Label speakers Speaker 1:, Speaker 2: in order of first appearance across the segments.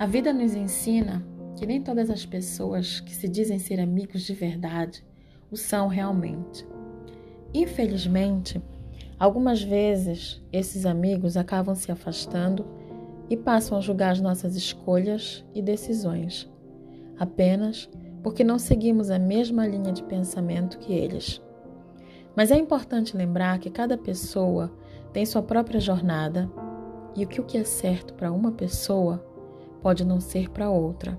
Speaker 1: A vida nos ensina que nem todas as pessoas que se dizem ser amigos de verdade o são realmente. Infelizmente, algumas vezes esses amigos acabam se afastando e passam a julgar as nossas escolhas e decisões, apenas porque não seguimos a mesma linha de pensamento que eles. Mas é importante lembrar que cada pessoa tem sua própria jornada e o que é certo para uma pessoa pode não ser para outra.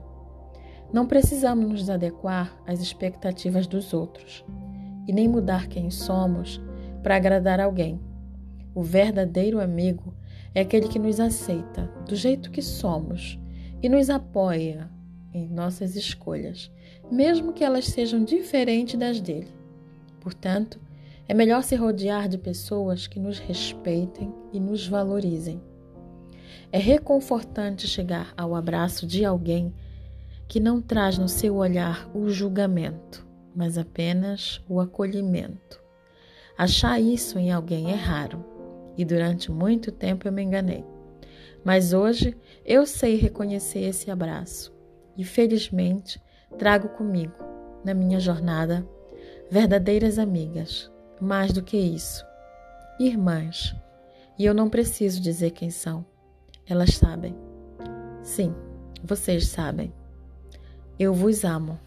Speaker 1: Não precisamos nos adequar às expectativas dos outros e nem mudar quem somos para agradar alguém. O verdadeiro amigo é aquele que nos aceita do jeito que somos e nos apoia em nossas escolhas, mesmo que elas sejam diferentes das dele. Portanto, é melhor se rodear de pessoas que nos respeitem e nos valorizem. É reconfortante chegar ao abraço de alguém que não traz no seu olhar o julgamento, mas apenas o acolhimento. Achar isso em alguém é raro e durante muito tempo eu me enganei. Mas hoje eu sei reconhecer esse abraço e felizmente trago comigo, na minha jornada, verdadeiras amigas, mais do que isso, irmãs. E eu não preciso dizer quem são. Elas sabem. Sim, vocês sabem. Eu vos amo.